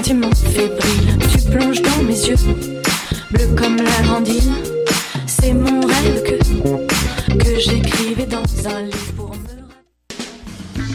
sentiments fébriles. Tu plonges dans mes yeux, bleu comme la grandine. C'est mon rêve que, que j'écrivais dans un livre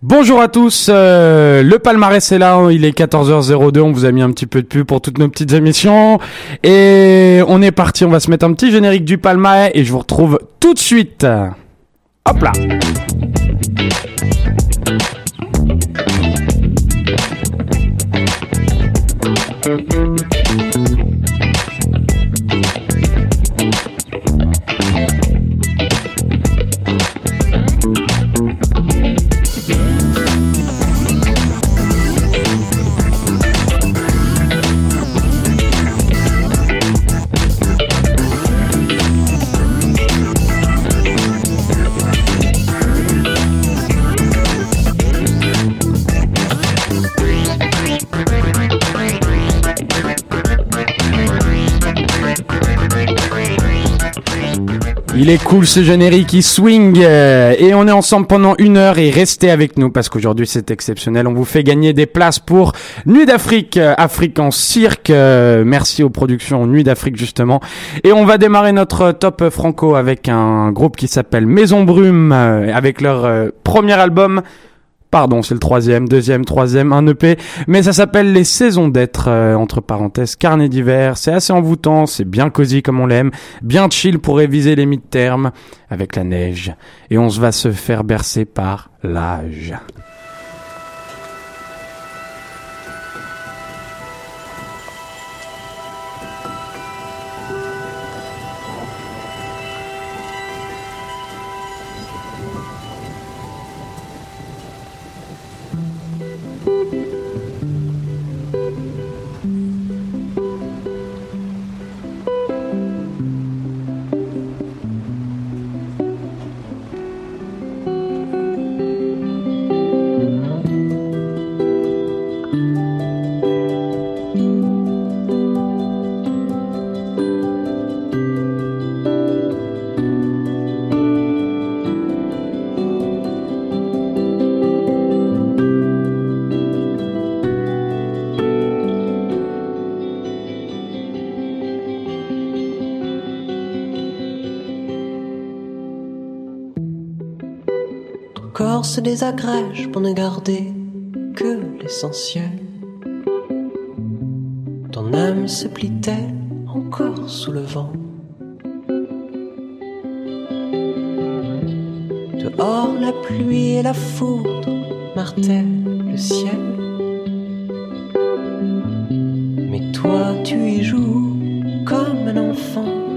Bonjour à tous, euh, le palmarès est là, il est 14h02, on vous a mis un petit peu de pub pour toutes nos petites émissions et on est parti, on va se mettre un petit générique du palmarès et je vous retrouve tout de suite. Hop là Il est cool ce générique, il swing euh, et on est ensemble pendant une heure et restez avec nous parce qu'aujourd'hui c'est exceptionnel. On vous fait gagner des places pour Nuit d'Afrique, euh, Afrique en cirque. Euh, merci aux productions Nuit d'Afrique justement. Et on va démarrer notre top franco avec un groupe qui s'appelle Maison Brume avec leur premier album. Pardon, c'est le troisième, deuxième, troisième, un EP, mais ça s'appelle Les Saisons d'être, euh, entre parenthèses, carnet d'hiver. C'est assez envoûtant, c'est bien cosy comme on l'aime, bien chill pour réviser les mid-termes avec la neige. Et on va se faire bercer par l'âge. Corps se désagrège pour ne garder que l'essentiel. Ton âme se plie-t-elle encore sous le vent? De Or la pluie et la foudre martèlent le ciel. Mais toi tu y joues comme un enfant.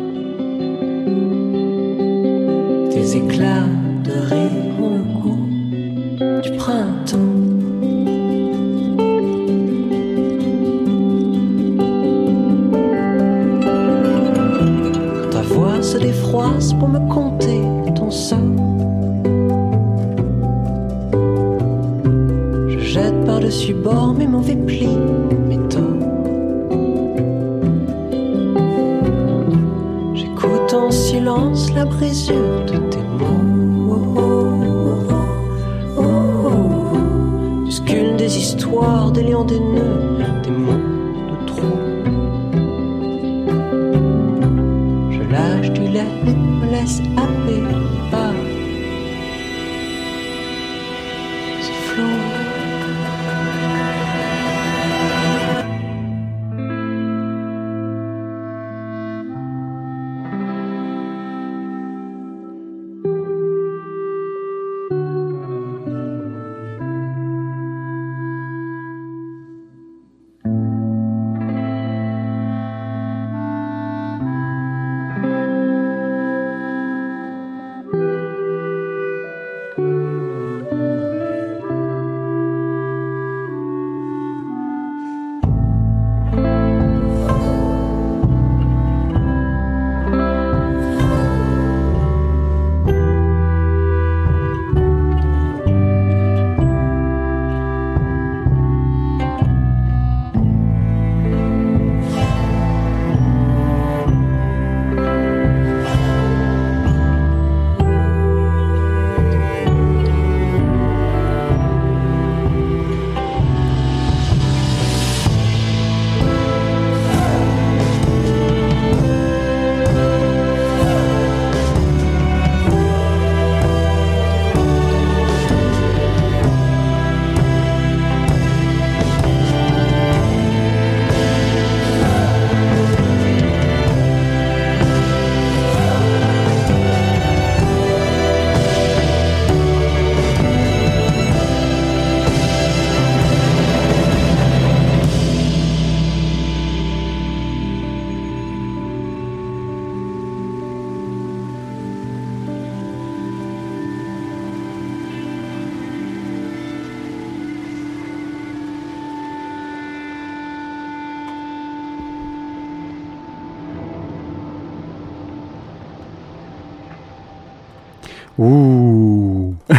Silence la brisure de tes mots. Oh, des histoires, des lions, des nœuds,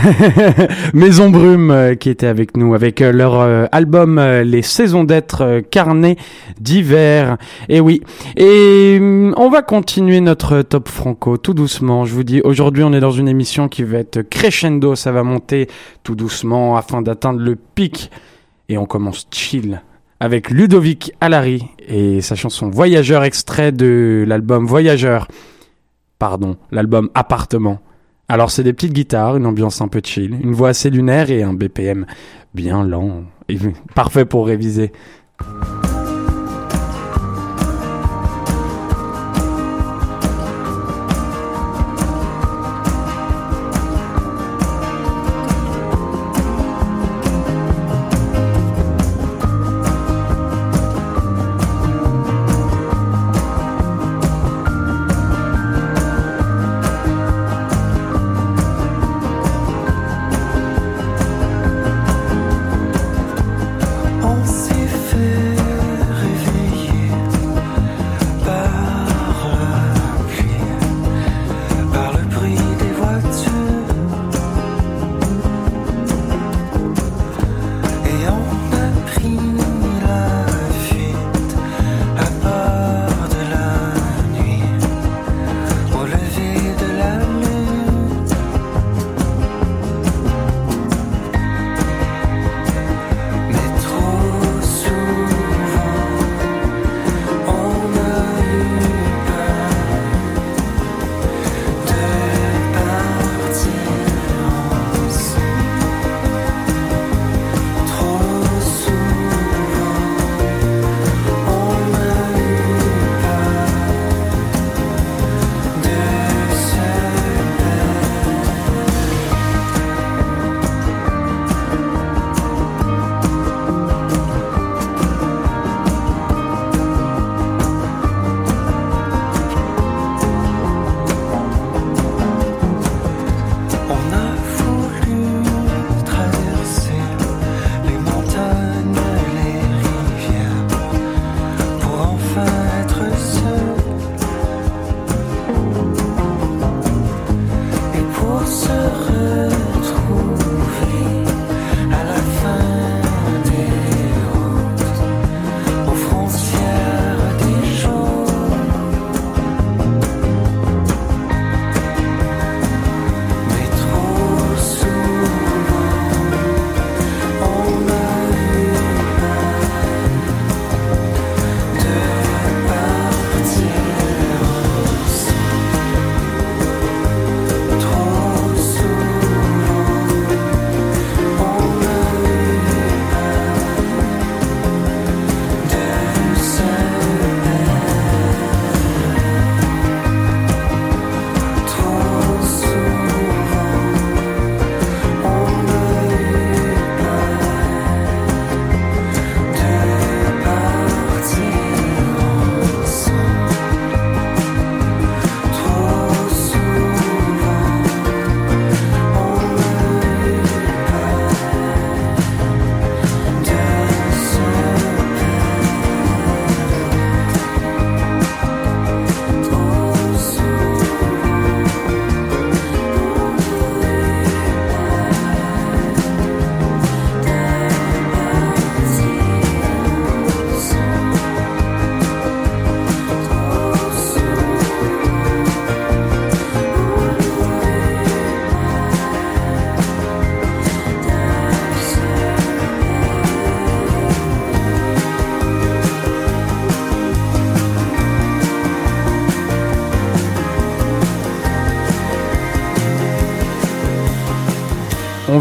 Maison Brume euh, qui était avec nous avec euh, leur euh, album Les saisons d'être carnet d'hiver. Et oui. Et hum, on va continuer notre top franco tout doucement. Je vous dis aujourd'hui on est dans une émission qui va être crescendo, ça va monter tout doucement afin d'atteindre le pic et on commence chill avec Ludovic Alary et sa chanson Voyageur extrait de l'album Voyageur. Pardon, l'album Appartement. Alors c'est des petites guitares, une ambiance un peu chill, une voix assez lunaire et un BPM bien lent. Et parfait pour réviser.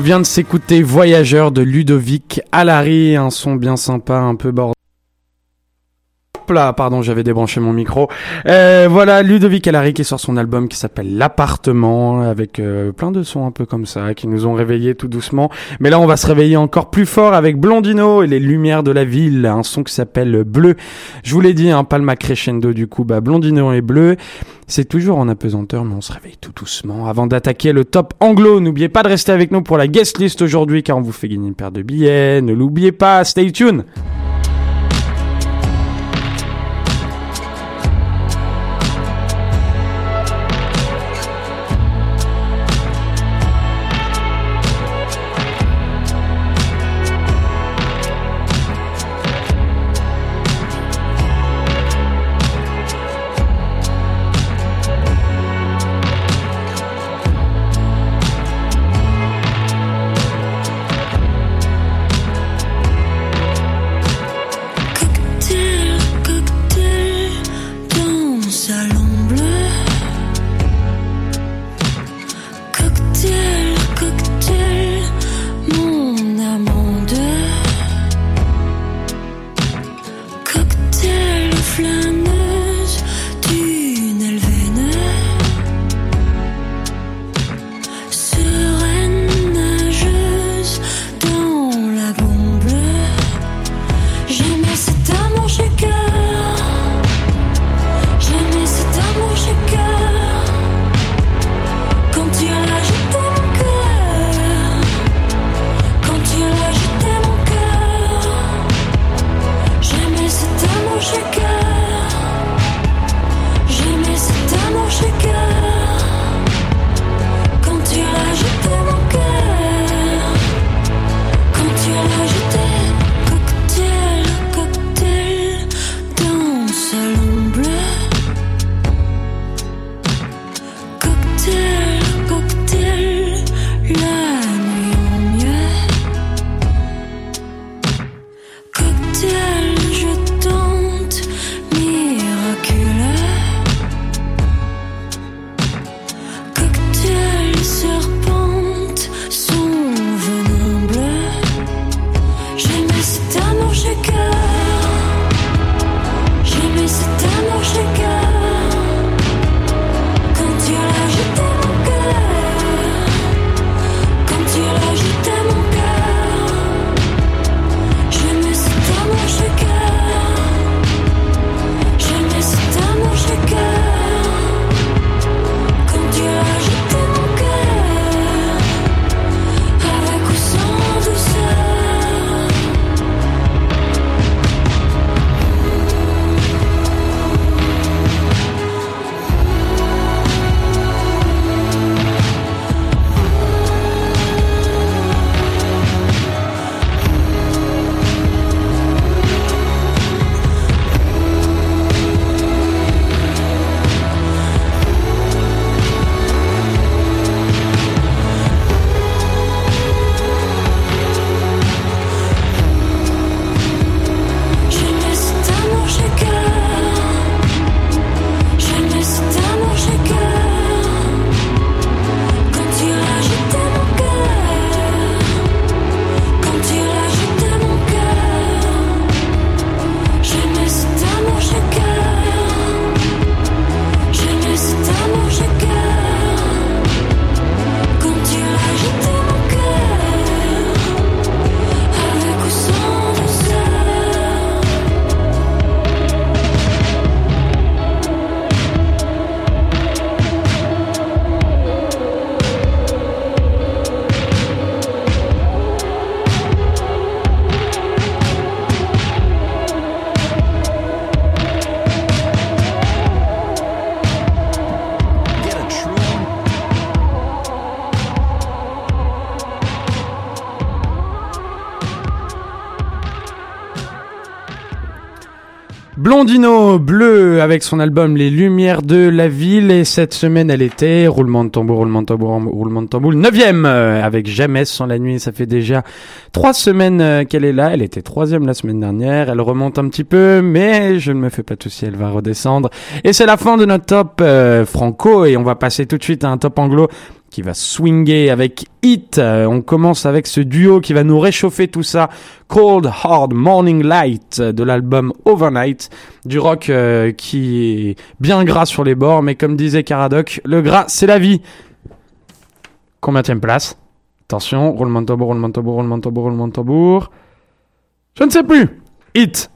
Vient de s'écouter Voyageur de Ludovic Alary, un son bien sympa, un peu pardon, j'avais débranché mon micro. Euh, voilà, Ludovic Alary qui sort son album qui s'appelle L'appartement, avec euh, plein de sons un peu comme ça, qui nous ont réveillés tout doucement. Mais là, on va se réveiller encore plus fort avec Blondino et les lumières de la ville, un son qui s'appelle Bleu. Je vous l'ai dit, un palma crescendo du coup, bah Blondino est bleu. C'est toujours en apesanteur, mais on se réveille tout doucement. Avant d'attaquer le top anglo, n'oubliez pas de rester avec nous pour la guest list aujourd'hui, car on vous fait gagner une paire de billets. Ne l'oubliez pas, stay tuned Blondino bleu avec son album Les Lumières de la Ville et cette semaine elle était roulement de tambour, roulement de tambour, roulement de tambour, neuvième euh, avec Jamais sans la nuit. Ça fait déjà trois semaines euh, qu'elle est là. Elle était troisième la semaine dernière. Elle remonte un petit peu, mais je ne me fais pas tout si elle va redescendre. Et c'est la fin de notre top euh, franco et on va passer tout de suite à un top anglo qui va swinger avec Hit. Euh, on commence avec ce duo qui va nous réchauffer tout ça. Cold Hard Morning Light de l'album Overnight. Du rock euh, qui est bien gras sur les bords, mais comme disait Caradoc, le gras c'est la vie. Combien place Attention, roulement de tambour, roulement de tambour, roulement de tambour, roulement de tambour. Je ne sais plus. Hit.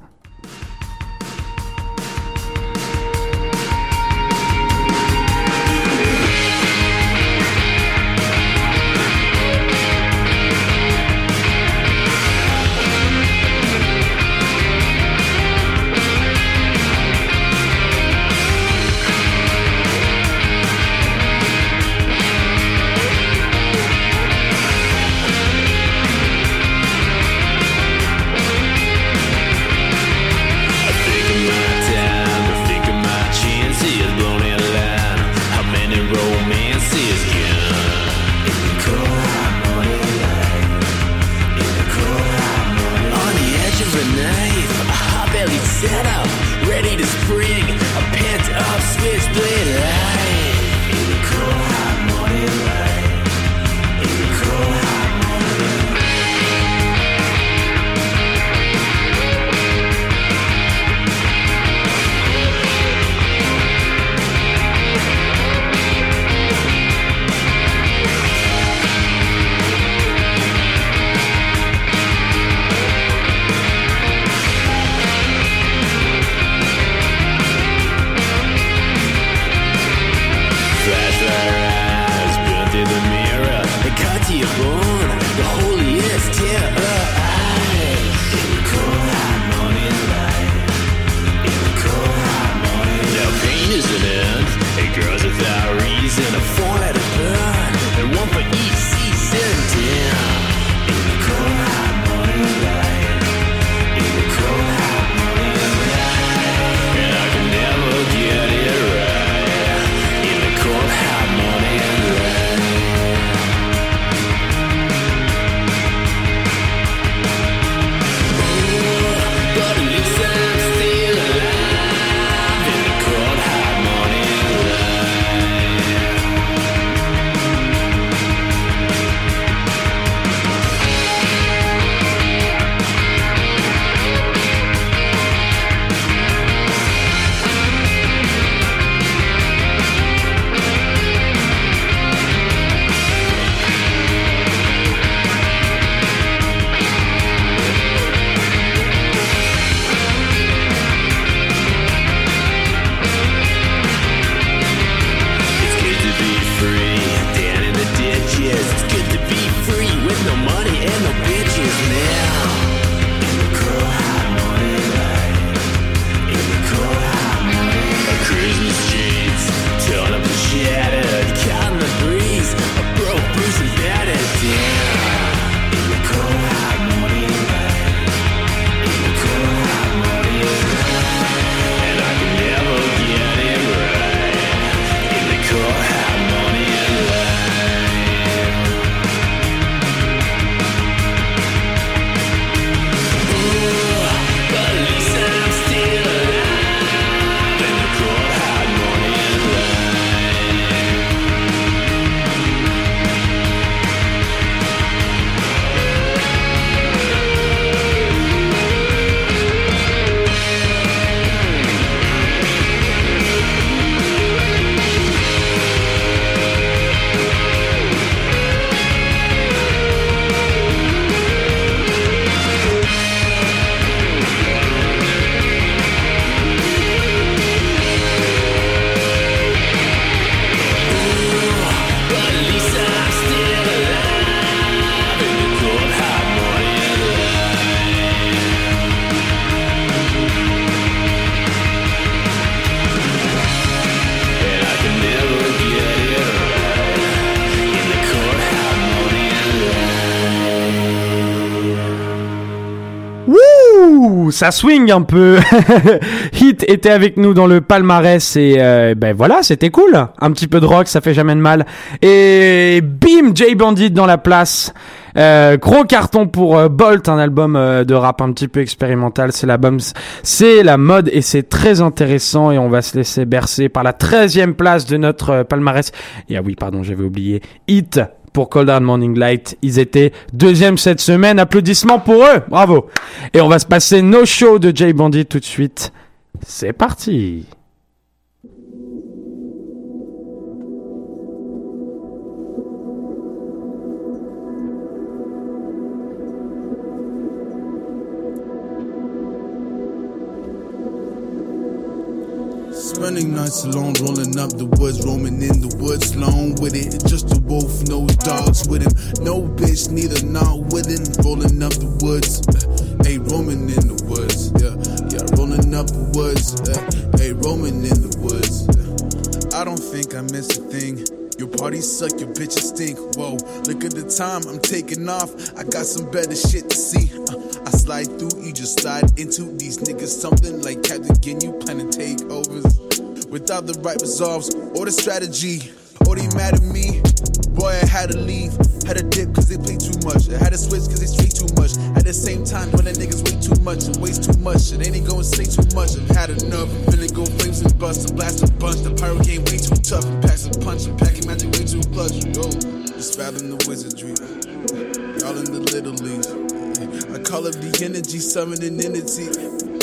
Ça swing un peu. Hit était avec nous dans le palmarès et euh, ben voilà, c'était cool. Un petit peu de rock, ça fait jamais de mal. Et bim, Jay Bandit dans la place. Euh, gros carton pour euh, Bolt, un album euh, de rap un petit peu expérimental. C'est l'album, c'est la mode et c'est très intéressant et on va se laisser bercer par la 13e place de notre euh, palmarès. Et ah oui, pardon, j'avais oublié. Hit pour Cold Hard Morning Light. Ils étaient deuxième cette semaine. Applaudissements pour eux. Bravo. Et on va se passer No Show de Jay Bandit tout de suite. C'est parti. Spending nights alone, rolling up the woods, roaming in the woods, alone with it. Just a wolf, no dogs with him, no bitch, neither not willing. Rolling up the woods, uh, hey, roaming in the woods, yeah, yeah, rolling up the woods, uh, hey, roaming in the woods. I don't think I miss a thing. Your party suck, your bitches stink. Whoa, look at the time, I'm taking off. I got some better shit to see. Uh, I slide through, you just slide into these niggas. Something like Captain Gin, you planning takeovers. Without the right resolves or the strategy, or they mad at me. Boy, I had to leave. Had to dip cause they play too much. I had to switch cause they speak too much. At the same time, when the niggas way too much and waste too much, it ain't gonna say too much. I've had enough. I'm finna go flames and bust and blast a bunch. The pirate game way too tough. And packs a punch and packing magic way too clutch. Yo, just fathom the wizardry. Y'all in the little leagues. I call up the energy, summoning entity.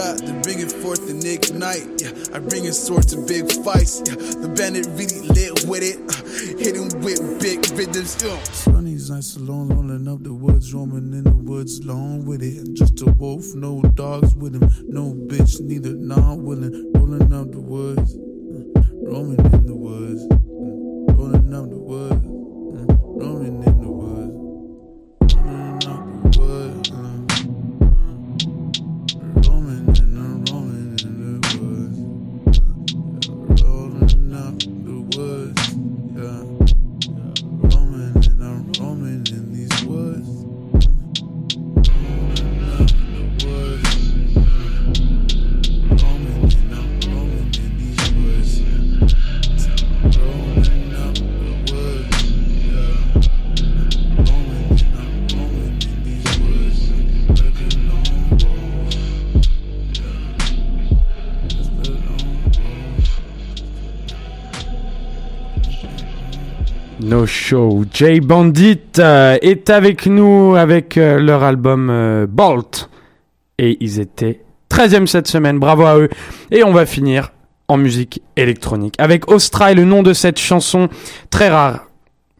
Yeah, to bring it forth and ignite. Yeah, I bring it sword to big fights. Yeah, the bandit really lit with it. Uh, hit him with big rhythms. Yeah. These nights alone, rolling up the woods, roaming in the woods, alone with it. Just a wolf, no dogs with him, no bitch, neither not willing. Rolling up the woods, uh, roaming in the woods, uh, rolling up the woods, Show. Jay Bandit euh, est avec nous avec euh, leur album euh, Bolt. Et ils étaient 13e cette semaine. Bravo à eux. Et on va finir en musique électronique avec Ostra et le nom de cette chanson très rare.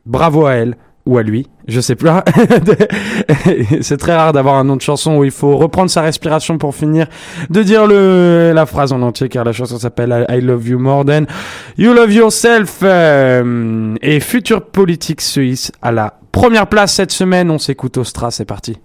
Bravo à elle ou à lui, je sais plus. C'est très rare d'avoir un nom de chanson où il faut reprendre sa respiration pour finir de dire le la phrase en entier car la chanson s'appelle I Love You More Than You Love Yourself euh, et future politique suisse à la première place cette semaine. On s'écoute Ostra, c'est parti.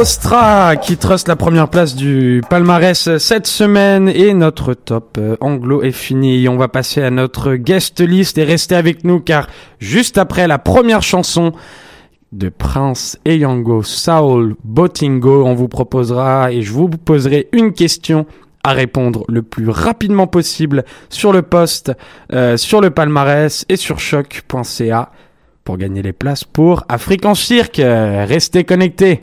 Ostra qui truste la première place du palmarès cette semaine et notre top euh, anglo est fini. On va passer à notre guest list et restez avec nous car juste après la première chanson de Prince Eyango Saul Botingo, on vous proposera et je vous poserai une question à répondre le plus rapidement possible sur le poste, euh, sur le palmarès et sur choc.ca pour gagner les places pour Afrique en Cirque. Restez connectés.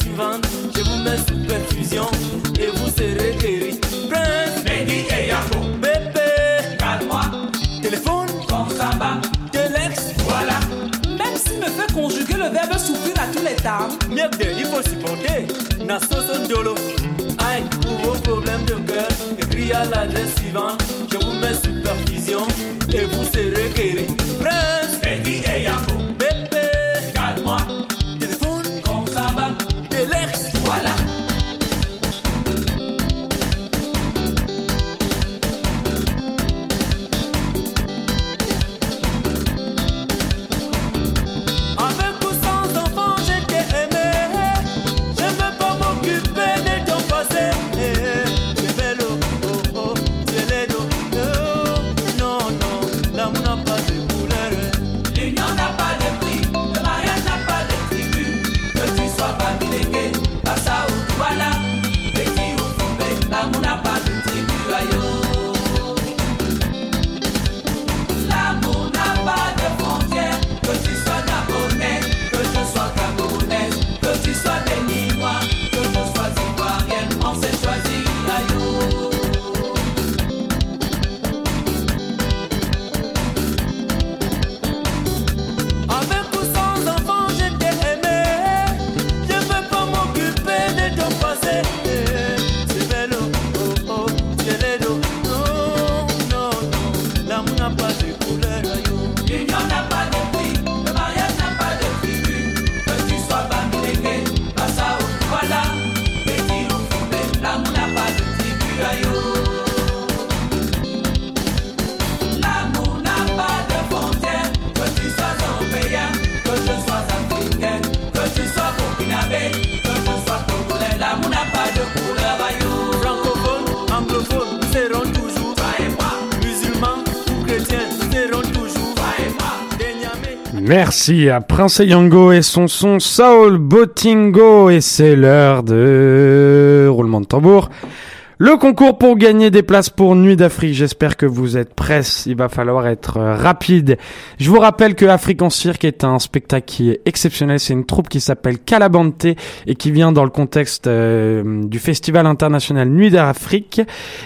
suivante. Je vous mets sous perfusion et vous serez guéri. Prince, Mehdi et Yako, bébé, calme-moi. Téléphone, comme ça va. Telex, voilà. Même s'il me fait conjuguer le verbe souffrir à tous les temps. Mieux que il faut supporter. Nasso Dolo. Aïe, pour vos problèmes de cœur, écris à l'adresse Merci à Prince Yango et son son Saul Botingo et c'est l'heure de roulement de tambour. Le concours pour gagner des places pour Nuit d'Afrique. J'espère que vous êtes prêts. Il va falloir être euh, rapide. Je vous rappelle que Afrique en cirque est un spectacle qui est exceptionnel. C'est une troupe qui s'appelle Calabante et qui vient dans le contexte euh, du Festival international Nuit d'Afrique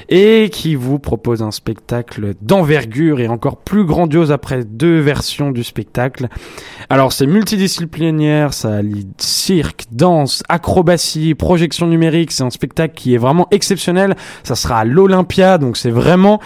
et qui vous propose un spectacle d'envergure et encore plus grandiose après deux versions du spectacle. Alors c'est multidisciplinaire, ça lie cirque, danse, acrobatie, projection numérique. C'est un spectacle qui est vraiment exceptionnel. Ça sera à l'Olympia, donc c'est vraiment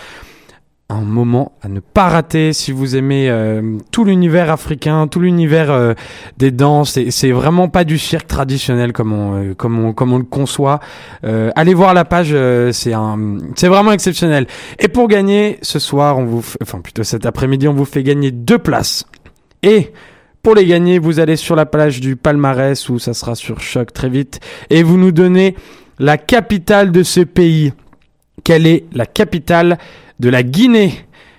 un moment à ne pas rater si vous aimez euh, tout l'univers africain, tout l'univers euh, des danses. C'est- vraiment pas du cirque traditionnel comme on, euh, comme on, comme on le conçoit. Allez voir la page, c'est un, c'est vraiment exceptionnel. Et pour gagner ce soir, on vous, f- enfin plutôt cet après-midi, on vous fait gagner deux places. Et pour les gagner, vous allez sur la page du palmarès où ça sera sur choc très vite et vous nous donnez la capitale de ce pays. Quelle est la capitale de la Guinée?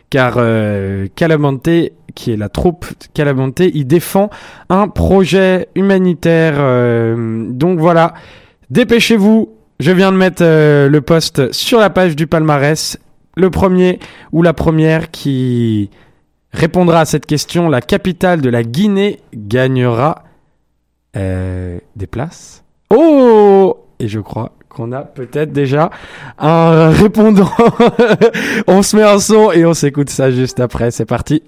Car euh, Calabante, qui est la troupe Calabante, il défend un projet humanitaire. euh, donc voilà, dépêchez-vous. Je viens de mettre euh, le post sur la page du palmarès. Le premier ou la première qui répondra à cette question, la capitale de la Guinée gagnera euh, des places. Et je crois qu'on a peut-être déjà un répondant. on se met un son et on s'écoute ça juste après. C'est parti.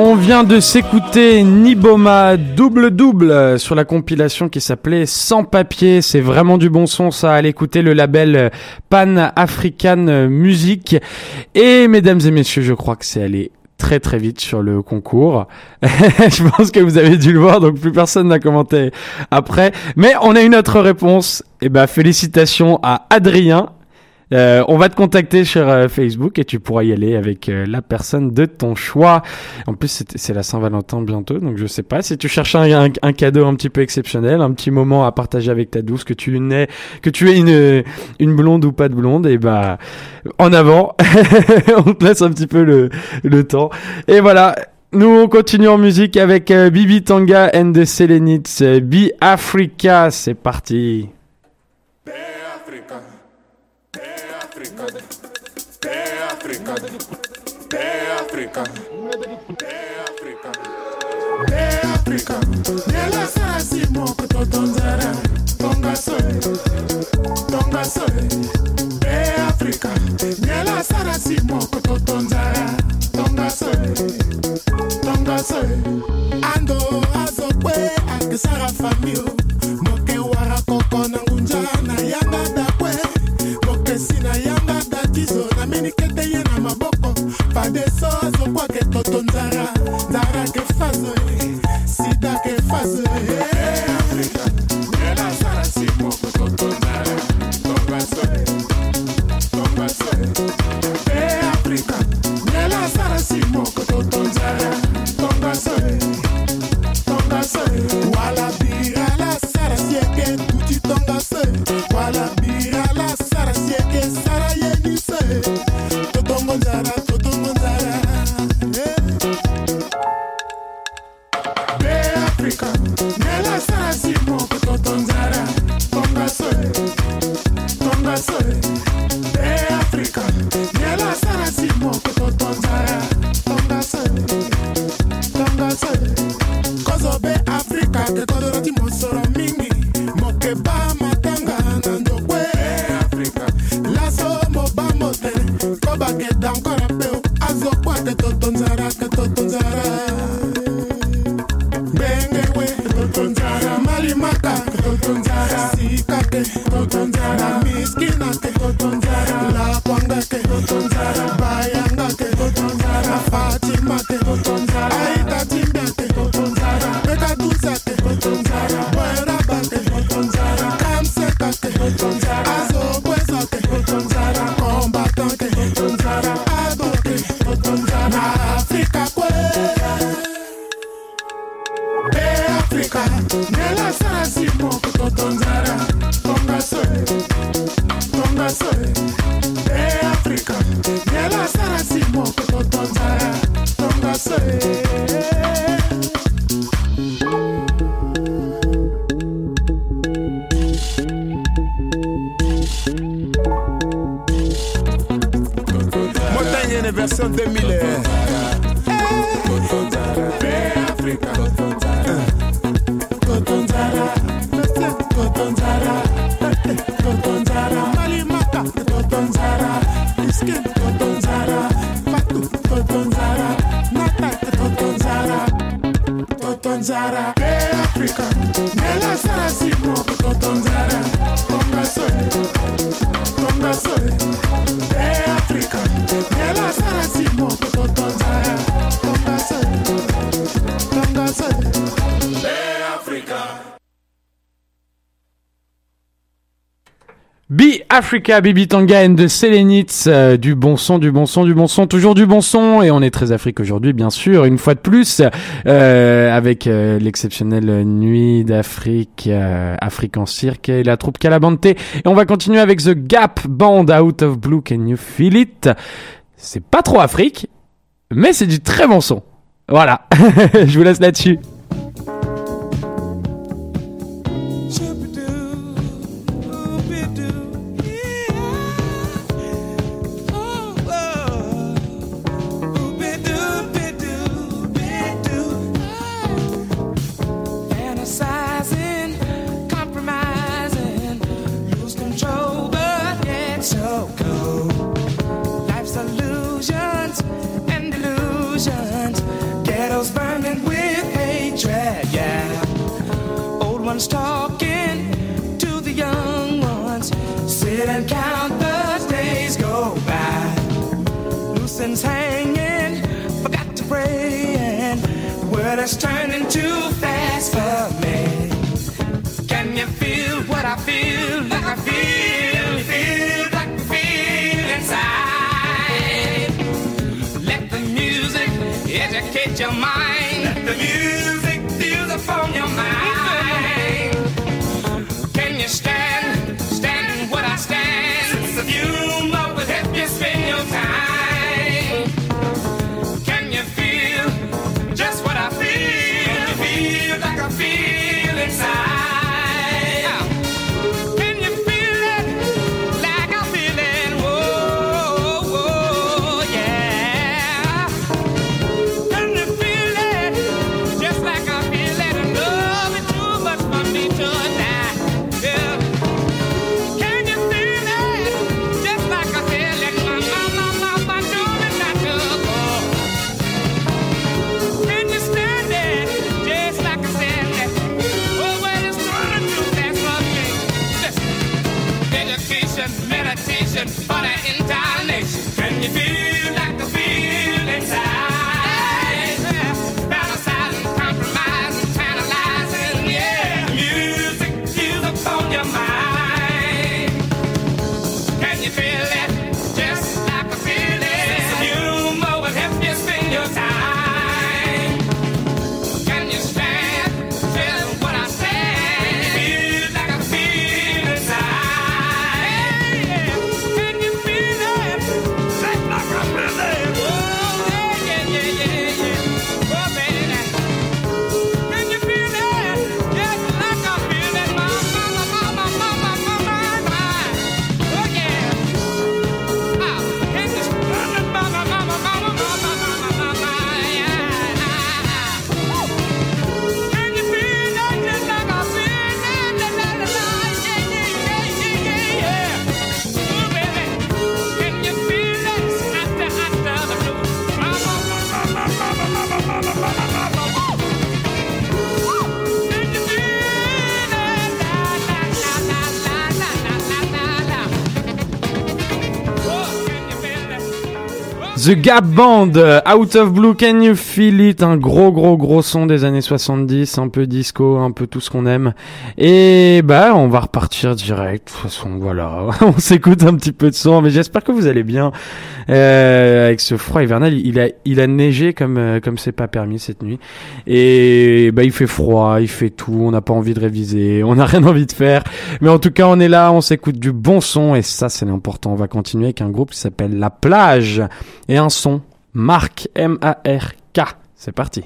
On vient de s'écouter Niboma double double sur la compilation qui s'appelait Sans papier. C'est vraiment du bon son ça. Allez écouter le label Pan African Music. Et mesdames et messieurs, je crois que c'est allé très très vite sur le concours. je pense que vous avez dû le voir, donc plus personne n'a commenté après. Mais on a une autre réponse. Et ben félicitations à Adrien. Euh, on va te contacter sur euh, Facebook et tu pourras y aller avec euh, la personne de ton choix. En plus, c'est la Saint-Valentin bientôt, donc je sais pas si tu cherches un, un- cadeau un petit peu exceptionnel, un petit moment à partager avec ta douce, que tu n'es, que tu es une une blonde ou pas de blonde, et bah en avant, on te laisse un petit peu le le temps. Et voilà. Nous, on continue en musique avec euh, Bibi Tanga and the Selenites. Be Africa, c'est parti. Africa, Africa, Africa, Nela Sassi Mokoto Tonzara, Tonga Soy, Tonga Soy, Africa, Nela Sassi Mokoto Tonzara, Tonga Soy, Tonga Soy, Ando Azokwe, Akisara Famio, Moke Wara Kokona Unjana, Yanga Dakwe, Moke Sina Yanga Datizo, Naminike que todo andará Africa. Africa, Bibi Tanga and the Selenits, euh, du bon son, du bon son, du bon son, toujours du bon son, et on est très Afrique aujourd'hui, bien sûr, une fois de plus, euh, avec euh, l'exceptionnelle Nuit d'Afrique, Afrique en cirque et la troupe Calabante. Et on va continuer avec The Gap Band, Out of Blue, Can You Feel It? C'est pas trop Afrique, mais c'est du très bon son. Voilà, je vous laisse là-dessus. Ones talking to the young ones, sit and count the days go by. Loose hanging, forgot to pray, and the world is turning too fast for me. Can you feel what I feel? Like I feel, feel like I feel inside. Let the music educate your mind. Let the music fuse upon your mind. The Gap Band, euh, Out of Blue, Can You Feel It, un gros gros gros son des années 70, un peu disco, un peu tout ce qu'on aime. Et bah on va repartir direct, de toute façon voilà, on s'écoute un petit peu de son, mais j'espère que vous allez bien. Euh, avec ce froid hivernal, il a il a neigé comme euh, comme c'est pas permis cette nuit. Et bah il fait froid, il fait tout, on n'a pas envie de réviser, on n'a rien envie de faire. Mais en tout cas on est là, on s'écoute du bon son et ça c'est l'important. On va continuer avec un groupe qui s'appelle La Plage son Marc M-A-R-K. C'est parti.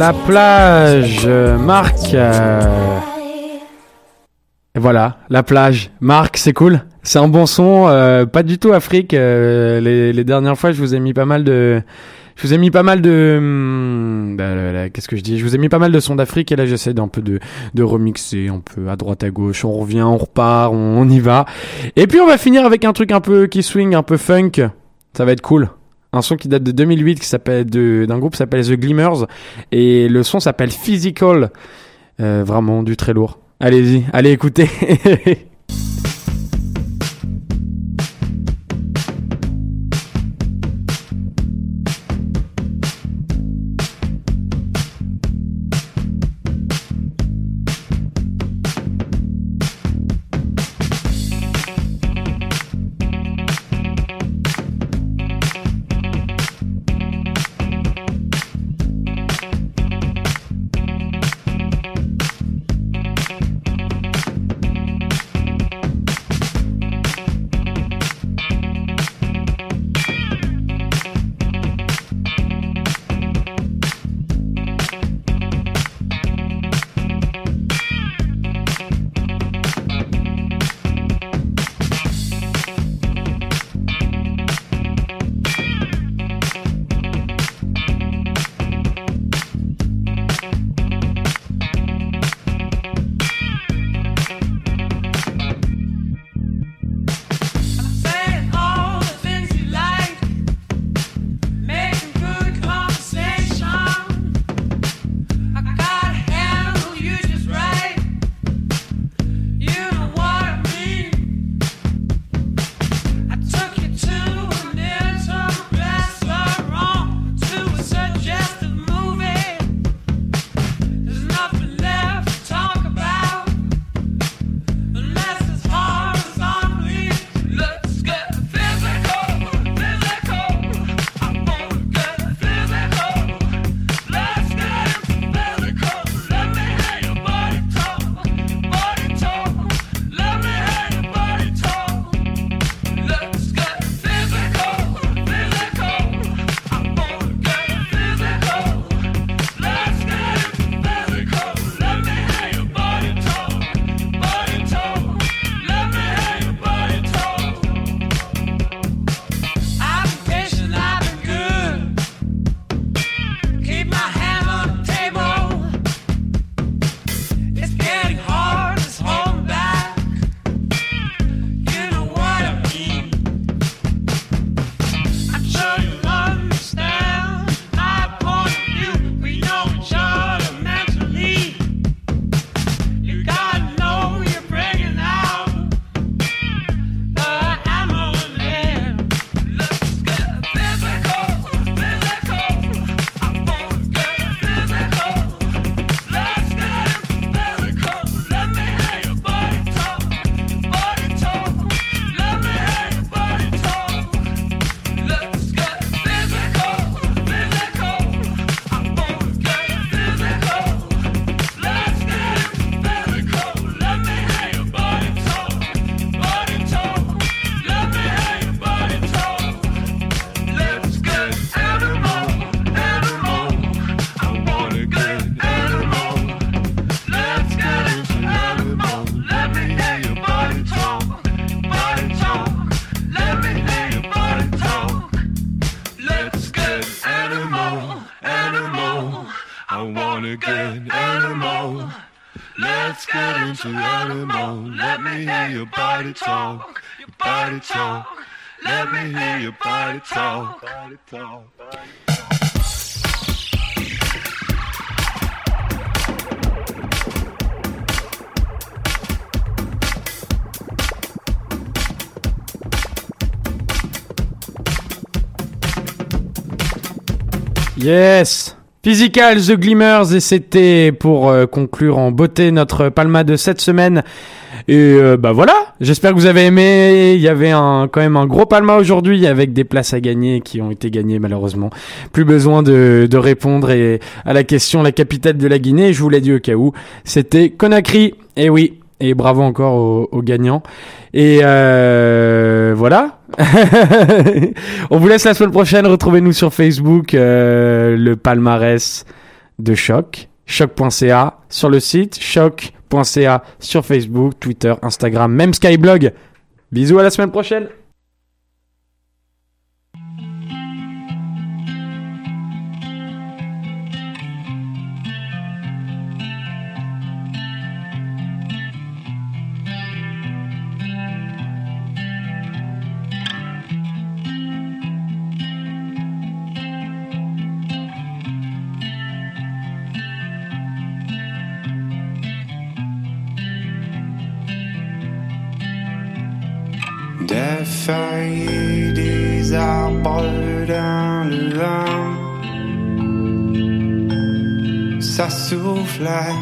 La plage, Marc. euh, Et voilà, la plage. Marc, c'est cool. C'est un bon son, euh, pas du tout Afrique. euh, les, les dernières fois, je vous ai mis pas mal de, je vous ai mis pas mal de, hum, là, qu'est-ce que je dis? Je vous ai mis pas mal de sons d'Afrique et là, j'essaie d'un peu de, de remixer, un peu à droite à gauche. On revient, on repart, on, on y va. Et puis on va finir avec un truc un peu qui swing, un peu funk. Ça va être cool. Un son qui date de 2008 qui s'appelle de- d'un groupe s'appelle The Glimmers et le son s'appelle Physical. Euh, vraiment du très lourd. Allez-y, allez écouter. Physical The Glimmers et c'était pour euh, conclure en beauté notre palma de cette semaine. Et euh, bah voilà, j'espère que vous avez aimé. Il y avait un, quand même un gros palma aujourd'hui avec des places à gagner qui ont été gagnées malheureusement. Plus besoin de, répondre à la question la capitale de la Guinée, je vous l'ai dit au cas où, c'était Conakry. Et oui, et bravo encore aux, aux gagnants. Et euh, voilà. On vous laisse la semaine prochaine. Retrouvez-nous sur Facebook, euh, le palmarès de Choc, choc.ca sur le site, choc.ca sur Facebook, Twitter, Instagram, même Skyblog. Bisous à la semaine prochaine. Ça soufflait.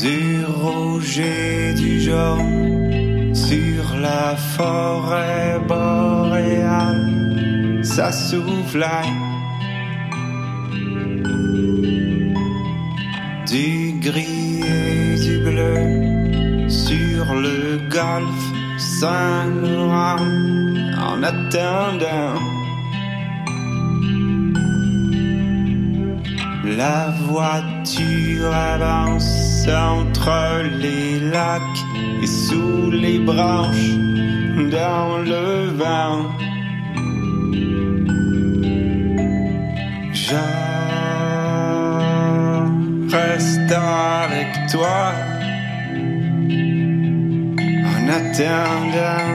Du rouge et du jaune sur la forêt boréale, ça soufflait. Du gris et du bleu sur le golfe Saint-Laurent en attendant la voiture avance entre les lacs et sous les branches dans le vent. Je reste avec toi en attendant,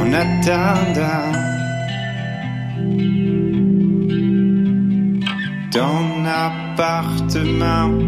en attendant ton appartement.